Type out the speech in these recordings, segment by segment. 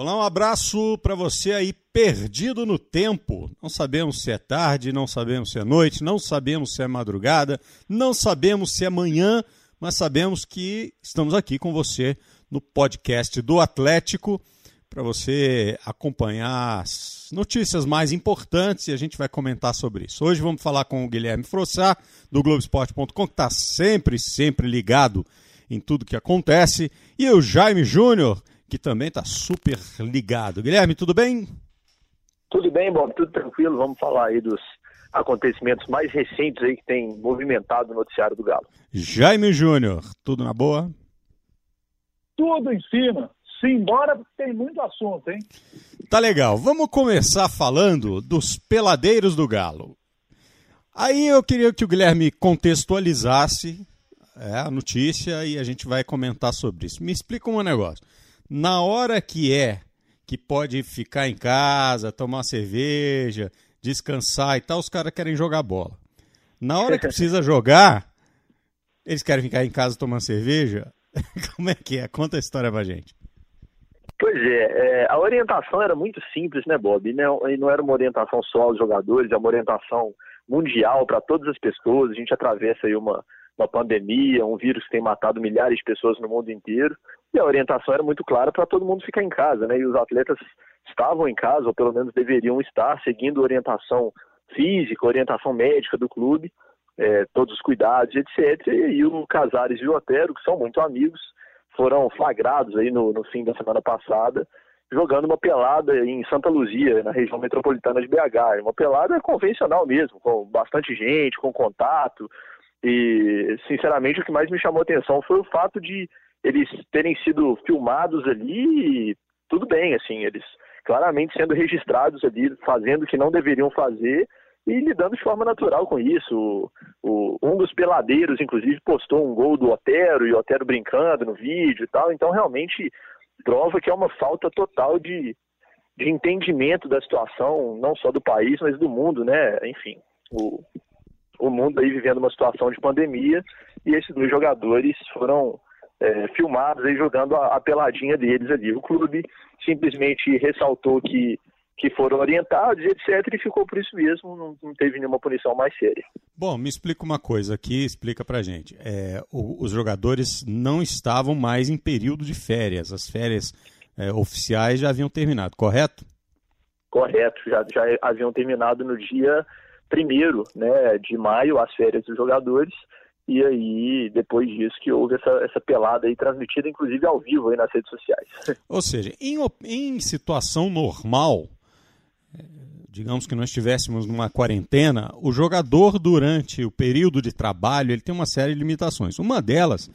Olá, um abraço para você aí perdido no tempo. Não sabemos se é tarde, não sabemos se é noite, não sabemos se é madrugada, não sabemos se é manhã, mas sabemos que estamos aqui com você no podcast do Atlético para você acompanhar as notícias mais importantes e a gente vai comentar sobre isso. Hoje vamos falar com o Guilherme Frossá, do Globoesporte.com, que está sempre, sempre ligado em tudo que acontece, e o Jaime Júnior, que também está super ligado. Guilherme, tudo bem? Tudo bem, Bob, tudo tranquilo. Vamos falar aí dos acontecimentos mais recentes aí que tem movimentado o noticiário do Galo. Jaime Júnior, tudo na boa? Tudo em cima. Simbora, porque tem muito assunto, hein? Tá legal. Vamos começar falando dos peladeiros do Galo. Aí eu queria que o Guilherme contextualizasse é, a notícia e a gente vai comentar sobre isso. Me explica um negócio na hora que é que pode ficar em casa, tomar cerveja, descansar e tal, os caras querem jogar bola. Na hora que precisa jogar, eles querem ficar em casa tomando cerveja. Como é que é? Conta a história pra gente. Pois é, é, a orientação era muito simples, né, Bob? E não, e não era uma orientação só aos jogadores, é uma orientação mundial para todas as pessoas. A gente atravessa aí uma, uma pandemia, um vírus que tem matado milhares de pessoas no mundo inteiro. E a orientação era muito clara para todo mundo ficar em casa, né? E os atletas estavam em casa, ou pelo menos deveriam estar, seguindo orientação física, orientação médica do clube, é, todos os cuidados, etc. E o Casares e o Otero, que são muito amigos, foram flagrados aí no, no fim da semana passada, jogando uma pelada em Santa Luzia, na região metropolitana de BH. Uma pelada convencional mesmo, com bastante gente, com contato. E, sinceramente, o que mais me chamou a atenção foi o fato de eles terem sido filmados ali, tudo bem, assim, eles claramente sendo registrados ali, fazendo o que não deveriam fazer e lidando de forma natural com isso. O, um dos peladeiros, inclusive, postou um gol do Otero e o Otero brincando no vídeo e tal, então realmente prova que é uma falta total de, de entendimento da situação, não só do país, mas do mundo, né? Enfim, o, o mundo aí vivendo uma situação de pandemia e esses dois jogadores foram é, filmados aí jogando a, a, peladinha deles ali. O clube simplesmente ressaltou que, que foram orientados, etc., e ficou por isso mesmo, não, não teve nenhuma punição mais séria. Bom, me explica uma coisa aqui, explica pra gente. É, o, os jogadores não estavam mais em período de férias, as férias é, oficiais já haviam terminado, correto? Correto, já, já haviam terminado no dia primeiro né, de maio, as férias dos jogadores, e aí, depois disso, que houve essa, essa pelada aí transmitida, inclusive ao vivo aí nas redes sociais. Ou seja, em, em situação normal, digamos que nós estivéssemos numa quarentena, o jogador, durante o período de trabalho, ele tem uma série de limitações. Uma delas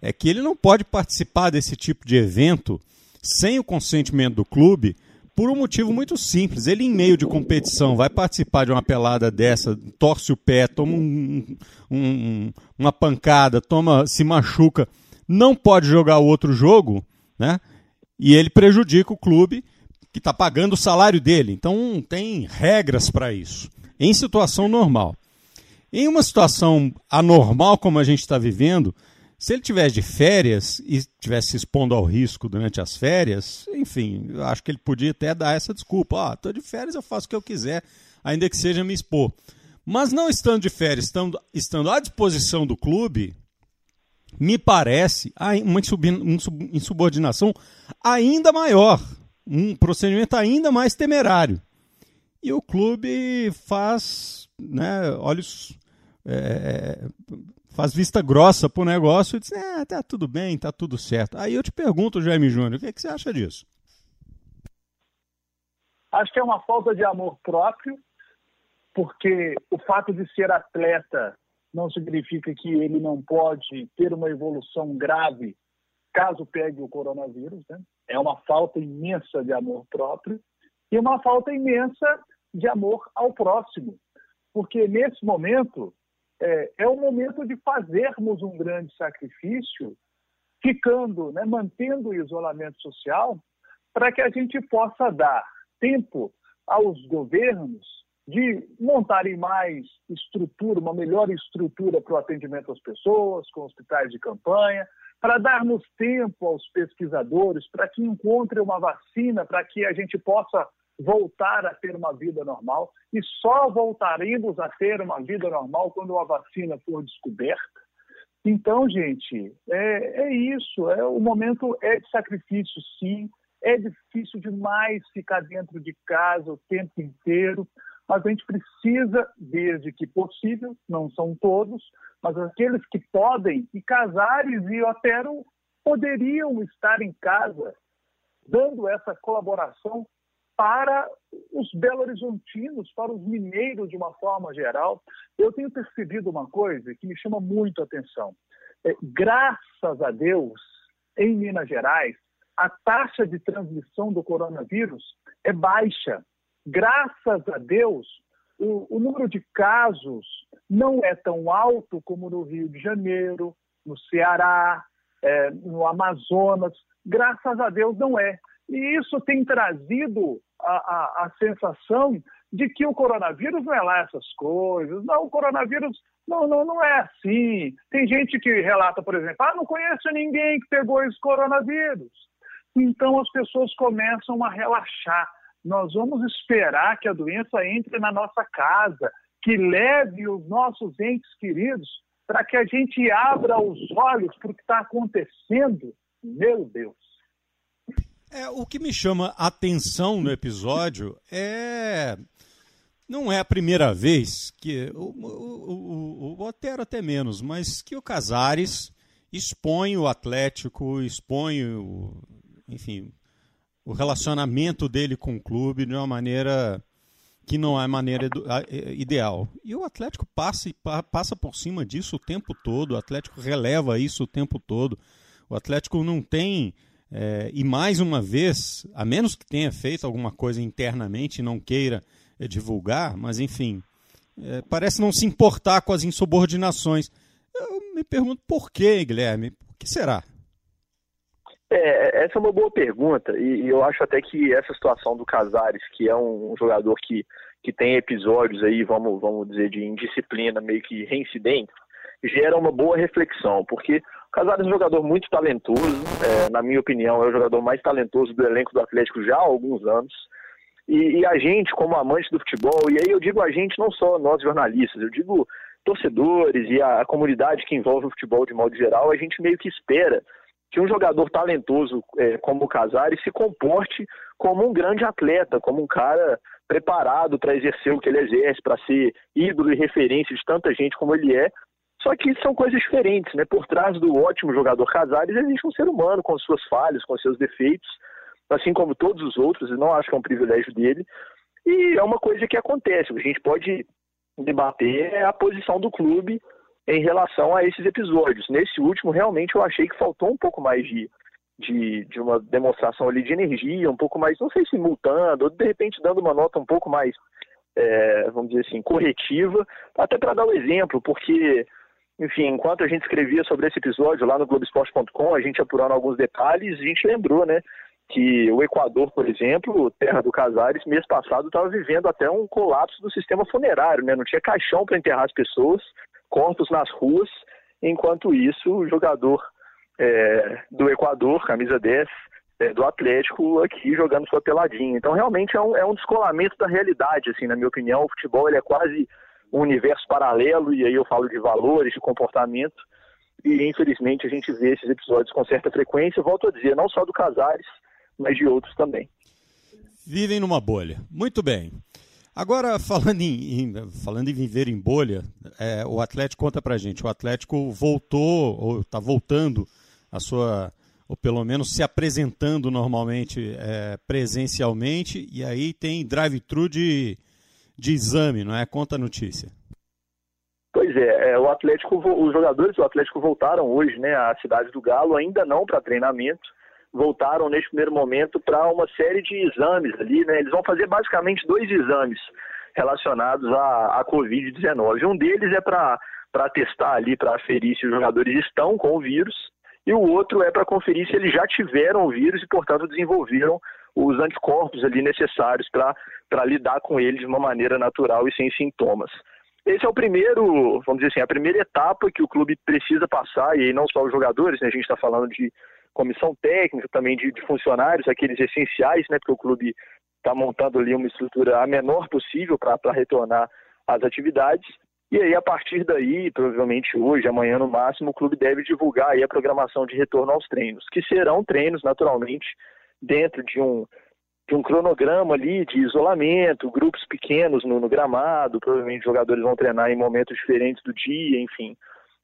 é que ele não pode participar desse tipo de evento sem o consentimento do clube, por um motivo muito simples. Ele, em meio de competição, vai participar de uma pelada dessa, torce o pé, toma um, um, uma pancada, toma, se machuca, não pode jogar o outro jogo, né? E ele prejudica o clube que está pagando o salário dele. Então tem regras para isso. Em situação normal. Em uma situação anormal como a gente está vivendo, se ele tivesse de férias e tivesse se expondo ao risco durante as férias, enfim, eu acho que ele podia até dar essa desculpa. Ah, estou de férias, eu faço o que eu quiser, ainda que seja me expor. Mas não estando de férias, estando, estando à disposição do clube, me parece uma insubordinação ainda maior, um procedimento ainda mais temerário. E o clube faz né, olhos. É, faz vista grossa pro negócio e diz, é, tá tudo bem, tá tudo certo. Aí eu te pergunto, Jaime Júnior, o que, é que você acha disso? Acho que é uma falta de amor próprio, porque o fato de ser atleta não significa que ele não pode ter uma evolução grave caso pegue o coronavírus. Né? É uma falta imensa de amor próprio e uma falta imensa de amor ao próximo. Porque nesse momento, é, é o momento de fazermos um grande sacrifício, ficando, né, mantendo o isolamento social, para que a gente possa dar tempo aos governos de montarem mais estrutura, uma melhor estrutura para o atendimento às pessoas, com hospitais de campanha, para darmos tempo aos pesquisadores para que encontrem uma vacina, para que a gente possa voltar a ter uma vida normal. E só voltaremos a ter uma vida normal quando a vacina for descoberta. Então, gente, é, é isso. É, o momento é de sacrifício, sim. É difícil demais ficar dentro de casa o tempo inteiro, mas a gente precisa, desde que possível, não são todos, mas aqueles que podem, e Casares e Otero poderiam estar em casa, dando essa colaboração para os belo-horizontinos, para os mineiros de uma forma geral. Eu tenho percebido uma coisa que me chama muito a atenção. É, graças a Deus, em Minas Gerais, a taxa de transmissão do coronavírus é baixa. Graças a Deus, o, o número de casos não é tão alto como no Rio de Janeiro, no Ceará, é, no Amazonas. Graças a Deus não é. E isso tem trazido a, a, a, sensação de que o coronavírus não é lá essas coisas. Não, o coronavírus não, não, não é assim. Tem gente que relata, por exemplo, ah, não conheço ninguém que pegou esse coronavírus. Então as pessoas começam a relaxar. Nós vamos esperar que a doença entre na nossa casa, que leve os nossos entes queridos para que a gente abra os olhos para o que está acontecendo. Meu Deus. É, o que me chama atenção no episódio é. Não é a primeira vez que. O, o, o, o Otero até menos, mas que o Casares expõe o Atlético, expõe o. Enfim, o relacionamento dele com o clube de uma maneira que não é maneira ideal. E o Atlético passa, passa por cima disso o tempo todo, o Atlético releva isso o tempo todo. O Atlético não tem é, e mais uma vez, a menos que tenha feito alguma coisa internamente e não queira é, divulgar, mas enfim, é, parece não se importar com as insubordinações. Eu me pergunto por quê, Guilherme? O que será? É, essa é uma boa pergunta, e, e, eu acho até que essa situação do Casares, que é um, um, jogador que, que tem episódios aí, vamos, vamos dizer, de indisciplina meio que reincidente, gera uma boa reflexão, porque Casares é um jogador muito talentoso, é, na minha opinião, é o jogador mais talentoso do elenco do Atlético já há alguns anos. E, e, a gente, como amante do futebol, e aí eu digo a gente, não só nós jornalistas, eu digo torcedores e a, a comunidade que envolve o futebol de modo geral, a gente meio que espera que um jogador talentoso é, como o Casares se comporte como um grande atleta, como um cara preparado para exercer o que ele exerce, para ser ídolo e referência de tanta gente como ele é, só que são coisas diferentes, né? Por trás do ótimo jogador Casares existe um ser humano com suas falhas, com seus defeitos, assim como todos os outros, e não acho que é um privilégio dele. E é uma coisa que acontece, a gente pode debater a posição do clube em relação a esses episódios. Nesse último, realmente, eu achei que faltou um pouco mais de, de, de uma demonstração ali de energia, um pouco mais, não sei se multando, ou de repente dando uma nota um pouco mais, é, vamos dizer assim, corretiva, até para dar um exemplo, porque enfim, enquanto a gente escrevia sobre esse episódio lá no Globoesporte.com, a gente apurando alguns detalhes, a gente lembrou, né, que o Equador, por exemplo, terra do Casares, mês passado estava vivendo até um colapso do sistema funerário, né? Não tinha caixão para enterrar as pessoas, corpos nas ruas. Enquanto isso, o jogador é, do Equador, camisa 10, é, do Atlético, aqui jogando sua peladinha. Então, realmente é um, é um descolamento da realidade, assim, na minha opinião. O futebol ele é quase um universo paralelo, e aí eu falo de valores, de comportamento, e infelizmente a gente vê esses episódios com certa frequência, volto a dizer, não só do Casares, mas de outros também. Vivem numa bolha. Muito bem. Agora, falando em, em falando em viver em bolha, é, o Atlético conta pra gente. O Atlético voltou, ou está voltando a sua, ou pelo menos se apresentando normalmente é, presencialmente, e aí tem drive-thru de de exame, não é? Conta a notícia. Pois é, é, o Atlético, os jogadores do Atlético voltaram hoje, né, à cidade do Galo, ainda não para treinamento, voltaram neste primeiro momento para uma série de exames ali, né? Eles vão fazer basicamente dois exames relacionados à, à Covid-19. Um deles é para testar ali, para aferir se os jogadores estão com o vírus, e o outro é para conferir se eles já tiveram o vírus e, portanto, desenvolveram os anticorpos ali necessários para lidar com ele de uma maneira natural e sem sintomas. esse é o primeiro, vamos dizer assim, a primeira etapa que o clube precisa passar, e não só os jogadores, né, a gente está falando de comissão técnica, também de, de, funcionários, aqueles essenciais, né, porque o clube está montando ali uma estrutura a menor possível para retornar às atividades. E aí, a partir daí, provavelmente hoje, amanhã no máximo, o clube deve divulgar aí a programação de retorno aos treinos, que serão treinos, naturalmente, dentro de um, de um cronograma ali de isolamento, grupos pequenos no, no gramado, provavelmente jogadores vão treinar em momentos diferentes do dia, enfim.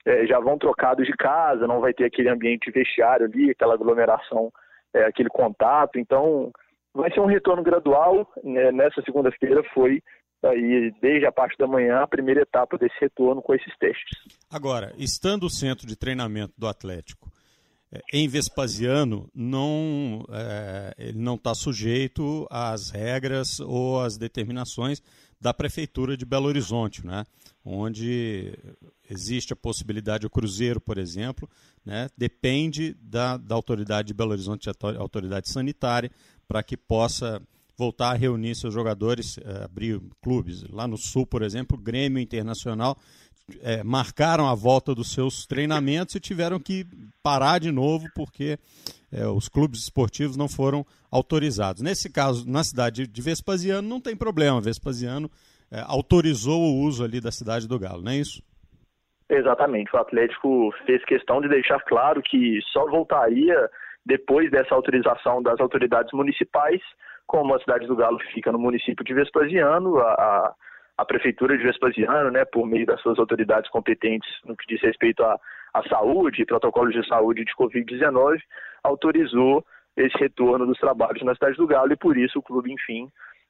É, já vão trocados de casa, não vai ter aquele ambiente vestiário ali, aquela aglomeração, é, aquele contato. Então, vai ser um retorno gradual. Né? Nessa segunda-feira foi aí desde a parte da manhã a primeira etapa desse retorno com esses testes. Agora, estando o centro de treinamento do Atlético em Vespasiano, não, é, ele não está sujeito às regras ou às determinações da Prefeitura de Belo Horizonte, né? onde existe a possibilidade, o Cruzeiro, por exemplo, né? depende da, da autoridade de Belo Horizonte, autoridade sanitária, para que possa voltar a reunir seus jogadores, é, abrir clubes. Lá no Sul, por exemplo, Grêmio Internacional é, marcaram a volta dos seus treinamentos e tiveram que parar de novo porque é, os clubes esportivos não foram autorizados. Nesse caso, na cidade de Vespasiano, não tem problema. Vespasiano é, autorizou o uso ali da cidade do Galo, não é isso? Exatamente. O Atlético fez questão de deixar claro que só voltaria depois dessa autorização das autoridades municipais como a cidade do Galo fica no município de Vespasiano, a, a, prefeitura de Vespasiano, né, por meio das suas autoridades competentes no que diz respeito à, à saúde, protocolos de saúde de Covid-19, autorizou esse retorno dos trabalhos na cidade do Galo e por isso o clube, enfim,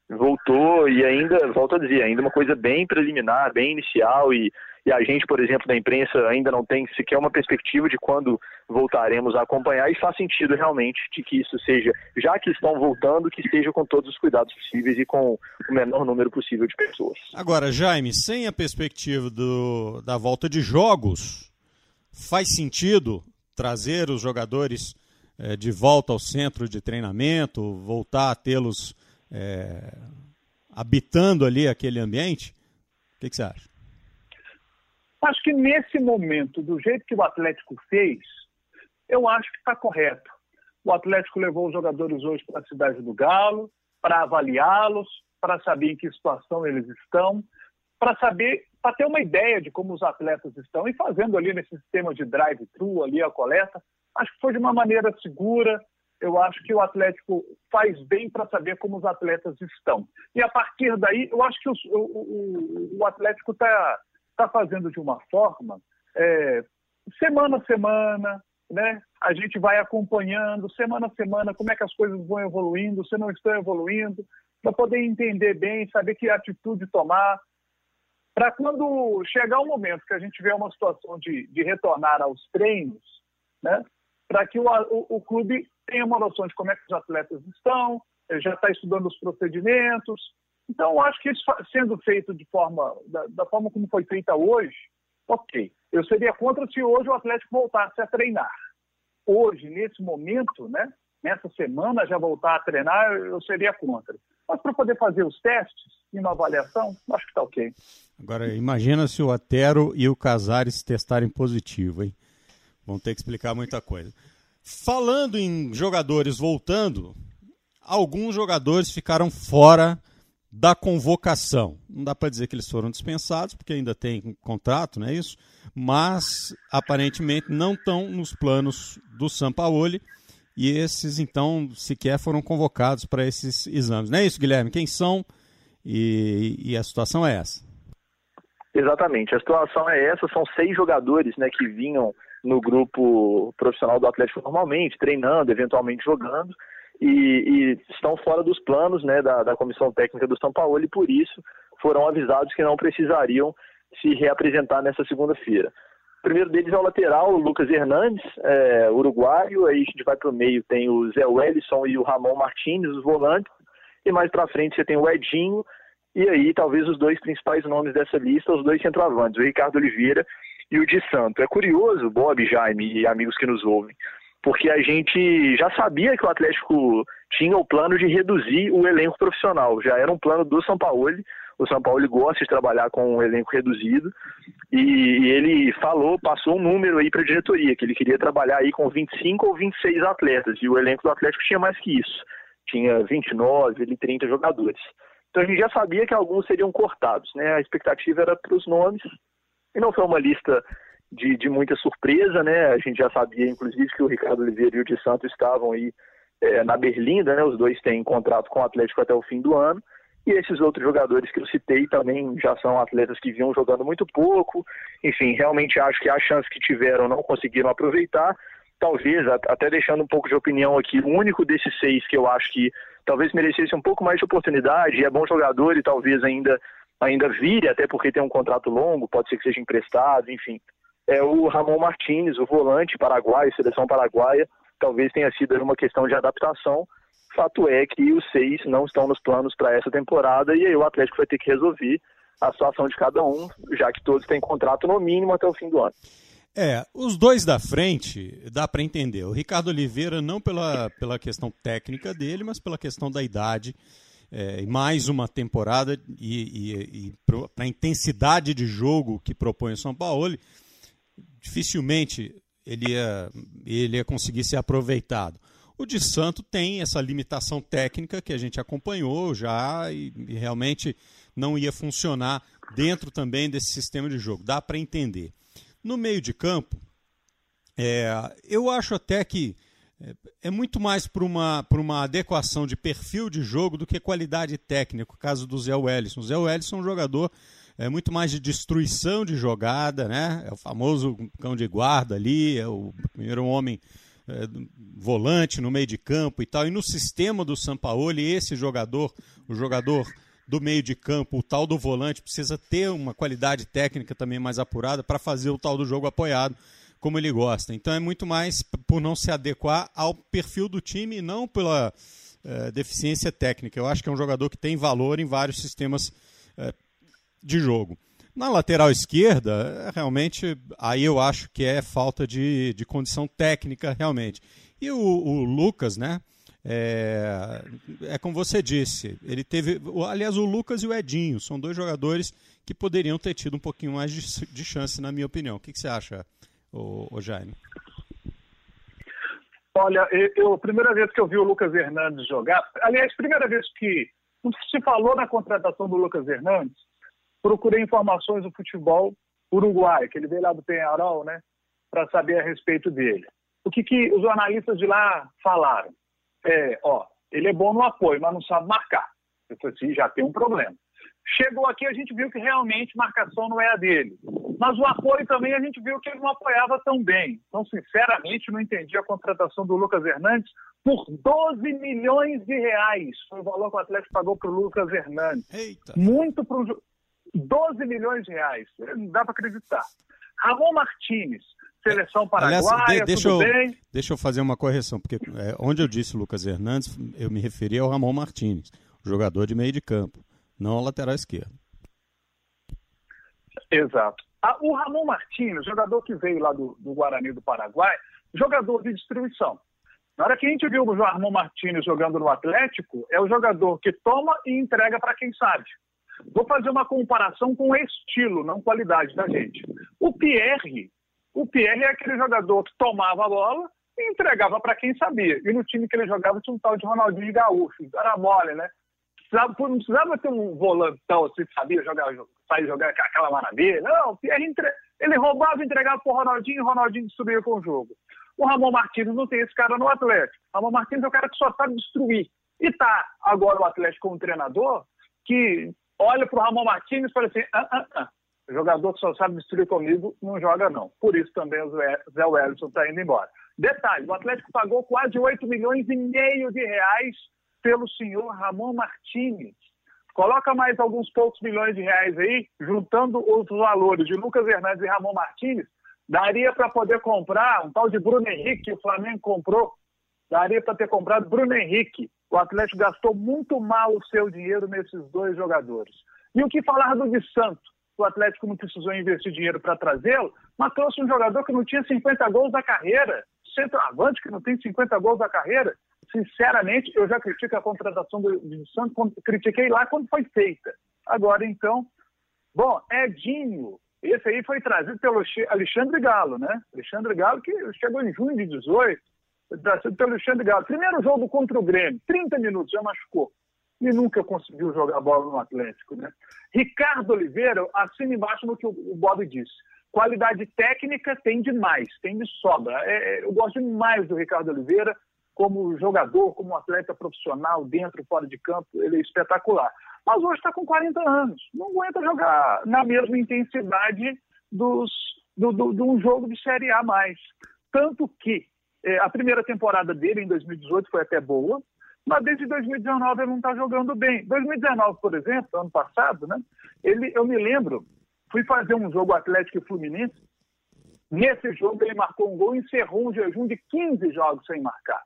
voltou e ainda, volto a dizer, ainda uma coisa bem preliminar, bem inicial e e a gente, por exemplo, da imprensa ainda não tem sequer uma perspectiva de quando voltaremos a acompanhar e faz sentido realmente de que isso seja, já que estão voltando, que seja com todos os cuidados possíveis e com o menor número possível de pessoas. Agora, Jaime, sem a perspectiva do, da volta de jogos, faz sentido trazer os jogadores é, de volta ao centro de treinamento, voltar a tê-los é, habitando ali aquele ambiente? O que, que você acha? Acho que nesse momento, do jeito que o Atlético fez, eu acho que está correto. O Atlético levou os jogadores hoje para a cidade do Galo, para avaliá-los, para saber em que situação eles estão, para saber, para ter uma ideia de como os atletas estão e fazendo ali nesse sistema de drive-thru ali a coleta. Acho que foi de uma maneira segura. Eu acho que o Atlético faz bem para saber como os atletas estão. E a partir daí, eu acho que o, o, o Atlético está está fazendo de uma forma, é, semana a semana, né? A gente vai acompanhando semana a semana como é que as coisas vão evoluindo, se não estão evoluindo, para poder entender bem, saber que atitude tomar, para quando chegar o momento que a gente vê uma situação de, de retornar aos treinos, né? Para que o, o, o, clube tenha uma noção de como é que os atletas estão, já está estudando os procedimentos, então, acho que isso sendo feito de forma, da, da, forma como foi feita hoje, ok. Eu seria contra se hoje o Atlético voltasse a treinar. Hoje, nesse momento, né, nessa semana já voltar a treinar, eu seria contra. Mas para poder fazer os testes e uma avaliação, acho que está ok. Agora, imagina se o Atero e o Casares testarem positivo, hein? Vão ter que explicar muita coisa. Falando em jogadores voltando, alguns jogadores ficaram fora da convocação. Não dá para dizer que eles foram dispensados, porque ainda tem contrato, não é isso? Mas aparentemente não estão nos planos do Sampaoli e esses então sequer foram convocados para esses exames. Não é isso, Guilherme? Quem são e, e, a situação é essa? Exatamente, a situação é essa, são seis jogadores né, que vinham no grupo profissional do Atlético normalmente, treinando, eventualmente jogando, e, e, estão fora dos planos né, da, da comissão técnica do São Paulo e por isso foram avisados que não precisariam se reapresentar nessa segunda-feira. O primeiro deles é o lateral, o Lucas Hernandes, é, uruguaio, aí a gente vai para o meio, tem o Zé Wellison e o Ramon Martins, os volantes, e mais para frente você tem o Edinho, e aí talvez os dois principais nomes dessa lista, os dois centroavantes, o Ricardo Oliveira e o Di Santo. É curioso, Bob, Jaime e amigos que nos ouvem, porque a gente já sabia que o Atlético tinha o plano de reduzir o elenco profissional. Já era um plano do São Paulo. O São Paulo gosta de trabalhar com um elenco reduzido e ele falou, passou um número aí para a diretoria, que ele queria trabalhar aí com 25 ou 26 atletas e o elenco do Atlético tinha mais que isso. Tinha 29, ele 30 jogadores. Então a gente já sabia que alguns seriam cortados, né? A expectativa era para os nomes e não foi uma lista de, de muita surpresa, né? A gente já sabia, inclusive, que o Ricardo Oliveira e o de Santos estavam aí é, na Berlinda, né? Os dois têm contrato com o Atlético até o fim do ano. E esses outros jogadores que eu citei também já são atletas que vinham jogando muito pouco. Enfim, realmente acho que a chance que tiveram não conseguiram aproveitar. Talvez, até deixando um pouco de opinião aqui, o único desses seis que eu acho que talvez merecesse um pouco mais de oportunidade, é bom jogador e talvez ainda, ainda vire, até porque tem um contrato longo, pode ser que seja emprestado, enfim. É o Ramon Martinez, o volante paraguaio, seleção paraguaia, talvez tenha sido uma questão de adaptação, Fato é que os seis não estão nos planos para essa temporada e aí o Atlético vai ter que resolver a situação de cada um, já que todos têm contrato no mínimo até o fim do ano. É, os dois da frente dá para entender. O Ricardo Oliveira não pela, pela questão técnica dele, mas pela questão da idade. É, mais uma temporada e, e, e para a intensidade de jogo que propõe o São Paulo, dificilmente ele ia, ele ia conseguir ser aproveitado. O de Santo tem essa limitação técnica que a gente acompanhou já e, e realmente não ia funcionar dentro também desse sistema de jogo. Dá para entender. No meio de campo, é, eu acho até que é, é muito mais por uma, por uma adequação de perfil de jogo do que qualidade técnica, o caso do Zé Wellison. O Zé Wellison é um jogador é muito mais de destruição de jogada, né? É o famoso cão de guarda ali, é o primeiro homem é, volante no meio de campo e tal. E no sistema do Sampaoli, esse jogador, o jogador do meio de campo, o tal do volante, precisa ter uma qualidade técnica também mais apurada para fazer o tal do jogo apoiado, como ele gosta. Então é muito mais por não se adequar ao perfil do time e não pela é, deficiência técnica. Eu acho que é um jogador que tem valor em vários sistemas é, de jogo. Na lateral esquerda, realmente, aí eu acho que é falta de, de condição técnica, realmente. E o, o Lucas, né? É, é, como você disse, ele teve. Aliás, o Lucas e o Edinho são dois jogadores que poderiam ter tido um pouquinho mais de, de chance, na minha opinião. O que, que você acha, o, o Jaime? Olha, eu, a primeira vez que eu vi o Lucas Hernandes jogar, aliás, primeira vez que se falou na contratação do Lucas Hernandes, procurei informações do futebol uruguai, que ele veio lá do Penharol, né, para saber a respeito dele. O que, que os jornalistas de lá falaram? É, ó, ele é bom no apoio, mas não sabe marcar. Eu falei assim, já tem um problema. Chegou aqui, a gente viu que realmente marcação não é a dele. Mas o apoio também a gente viu que ele não apoiava tão bem. Então, sinceramente, não entendi a contratação do Lucas Hernandes por 12 milhões de reais. Foi o valor que o Atlético pagou para o Lucas Hernandes. Eita. Muito para 12 milhões de reais. Não dá para acreditar. Ramon Martinez, seleção paraguaia, Aliás, de, deixa eu, bem. Deixa eu fazer uma correção, porque é, onde eu disse Lucas Hernandes, eu me referi ao Ramon Martinez, jogador de meio de campo, não ao lateral esquerdo. Exato. Ah, o Ramon Martins, jogador que veio lá do, do Guarani do Paraguai, jogador de distribuição. Na hora que a gente viu o Ramon Martins jogando no Atlético, é o jogador que toma e entrega para quem sabe. Vou fazer uma comparação com estilo, não qualidade da gente. O Pierre, o Pierre é aquele jogador que tomava a bola e entregava para quem sabia. E no time que ele jogava tinha um tal de Ronaldinho Gaúcho, era mole, né? Precisava, não precisava ter um volantão assim, sabia jogar, sair jogar aquela maravilha. Não, o Pierre entre... ele roubava e entregava para o Ronaldinho e o Ronaldinho subia com o jogo. O Ramon Martins não tem esse cara no Atlético. O Ramon Martins é o cara que só sabe destruir. E tá agora o Atlético como treinador que olha para o Ramon Martins e fala assim: ah, ah, ah. O jogador que só sabe destruir comigo não joga, não. Por isso também o Zé Wellington está indo embora. Detalhe: o Atlético pagou quase 8 milhões e meio de reais pelo senhor Ramon Martins. Coloca mais alguns poucos milhões de reais aí, juntando os valores de Lucas Hernandes e Ramon Martins, daria para poder comprar um tal de Bruno Henrique que o Flamengo comprou. Daria para ter comprado Bruno Henrique, o Atlético gastou muito mal o seu dinheiro nesses dois jogadores. E o que falar do de Santo? O Atlético não precisou investir dinheiro para trazê-lo, mas trouxe um jogador que não tinha 50 gols da carreira, centroavante que não tem 50 gols da carreira. sinceramente, eu já critico a contratação do, do Santos, critiquei lá quando foi feita. Agora, então, bom, Edinho, esse aí foi trazido pelo Alexandre Galo, né? Alexandre Galo, que chegou em junho de 18, foi trazido pelo Alexandre Galo. Primeiro jogo contra o Grêmio, 30 minutos, já machucou. E nunca conseguiu jogar bola no Atlético, né? Ricardo Oliveira, assina embaixo no que o Bob disse. Qualidade técnica tem demais, tem de sobra. É, é, eu gosto demais do Ricardo Oliveira como jogador, como atleta profissional, dentro fora de campo, ele é espetacular. Mas hoje está com 40 anos, não aguenta jogar na mesma intensidade dos, do, do, de um jogo de Série A mais. Tanto que é, a primeira temporada dele, em 2018, foi até boa, mas desde 2019 ele não está jogando bem. 2019, por exemplo, ano passado, né, ele, eu me lembro, fui fazer um jogo Atlético e Fluminense, nesse jogo ele marcou um gol e encerrou um jejum de 15 jogos sem marcar.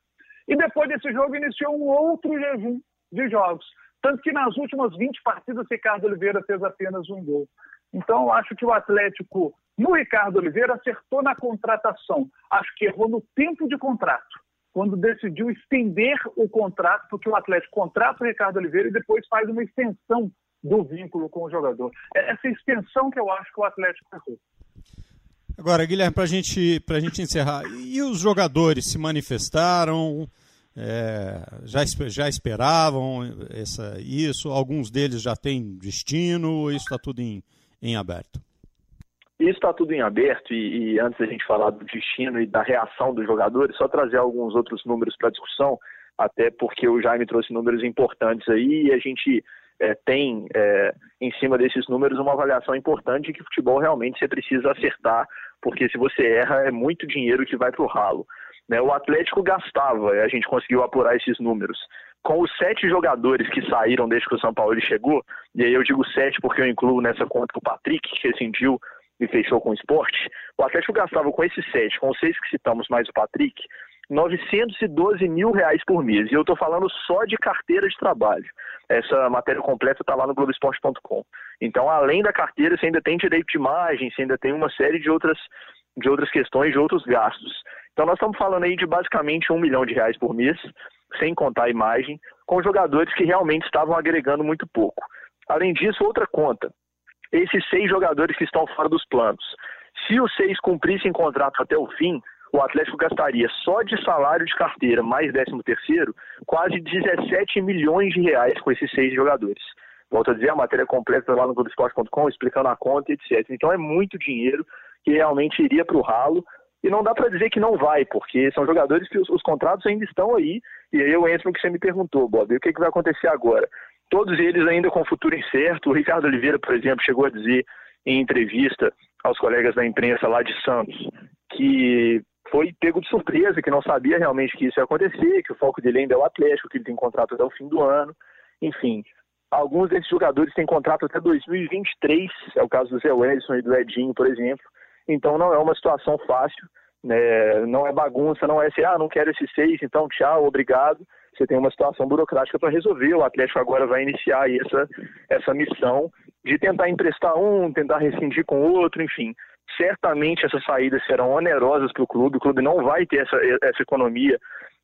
E depois desse jogo iniciou um outro jejum de jogos. Tanto que nas últimas 20 partidas, Ricardo Oliveira fez apenas um gol. Então, eu acho que o Atlético, no Ricardo Oliveira, acertou na contratação. Acho que errou no tempo de contrato, quando decidiu estender o contrato, porque o Atlético contrata o Ricardo Oliveira e depois faz uma extensão do vínculo com o jogador. É essa extensão que eu acho que o Atlético errou. Agora, Guilherme, para gente, a gente encerrar, e os jogadores se manifestaram, é, já, já esperavam essa, isso? Alguns deles já têm destino? Isso está tudo em, em aberto? Isso está tudo em aberto e, e, antes da gente falar do destino e da reação dos jogadores, só trazer alguns outros números para discussão, até porque o Jaime trouxe números importantes aí e a gente é, tem é, em cima desses números uma avaliação importante de que futebol realmente você precisa acertar, porque se você erra é muito dinheiro que vai para o ralo. Né? O Atlético gastava, a gente conseguiu apurar esses números. Com os sete jogadores que saíram desde que o São Paulo chegou, e aí eu digo sete porque eu incluo nessa conta o Patrick, que rescindiu e fechou com o esporte, o Atlético gastava com esses sete, com os seis que citamos mais o Patrick, 912 mil reais por mês. E eu estou falando só de carteira de trabalho. Essa matéria completa está lá no Globoesporte.com. Então, além da carteira, você ainda tem direito de imagem, você ainda tem uma série de outras, de outras questões, de outros gastos. Então nós estamos falando aí de basicamente um milhão de reais por mês, sem contar a imagem, com jogadores que realmente estavam agregando muito pouco. Além disso, outra conta. Esses seis jogadores que estão fora dos planos. Se os seis cumprissem contrato até o fim, o Atlético gastaria só de salário de carteira mais 13 terceiro quase 17 milhões de reais com esses seis jogadores. Volto a dizer, a matéria completa lá no Globoesporte.com explicando a conta, etc. Então é muito dinheiro que realmente iria para o ralo e não dá para dizer que não vai, porque são jogadores que os, os, contratos ainda estão aí, e aí eu entro no que você me perguntou, Bob, e o que, que vai acontecer agora? Todos eles ainda com futuro incerto, o Ricardo Oliveira, por exemplo, chegou a dizer em entrevista aos colegas da imprensa lá de Santos que foi pego de surpresa, que não sabia realmente que isso ia acontecer, que o foco dele ainda é o Atlético, que ele tem contrato até o fim do ano, enfim. Alguns desses jogadores têm contrato até 2023, é o caso do Zé Wellison e do Edinho, por exemplo, então não é uma situação fácil, né? não é bagunça, não é assim, ah, não quero esses seis, então tchau, obrigado. Você tem uma situação burocrática para resolver. O Atlético agora vai iniciar essa, essa missão de tentar emprestar um, tentar rescindir com outro, enfim. Certamente essas saídas serão onerosas para o clube. O clube não vai ter essa, essa economia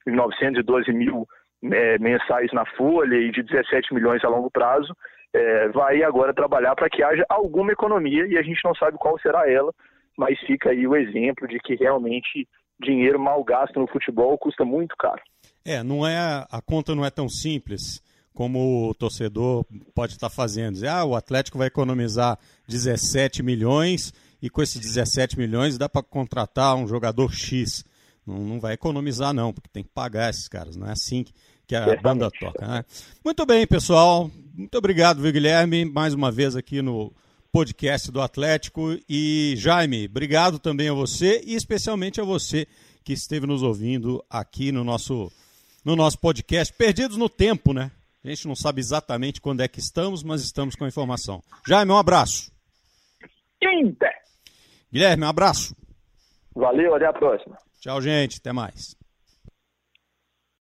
de 912 mil é, mensais na folha e de 17 milhões a longo prazo. É, vai agora trabalhar para que haja alguma economia e a gente não sabe qual será ela mas fica aí o exemplo de que realmente dinheiro mal gasto no futebol custa muito caro. É, não é a conta não é tão simples como o torcedor pode estar fazendo. Dizer, ah, o Atlético vai economizar 17 milhões e com esses 17 milhões dá para contratar um jogador X. Não, não vai economizar não, porque tem que pagar esses caras. Não é assim que, que a banda toca. Né? Muito bem, pessoal. Muito obrigado, viu, Guilherme, mais uma vez aqui no podcast do Atlético. E Jaime, obrigado também a você e especialmente a você que esteve nos ouvindo aqui no nosso, no nosso podcast. Perdidos no tempo, né? A gente não sabe exatamente quando é que estamos, mas estamos com a informação. Jaime, um abraço. Inter. Guilherme, um abraço. Valeu, até a próxima. Tchau, gente. Até mais.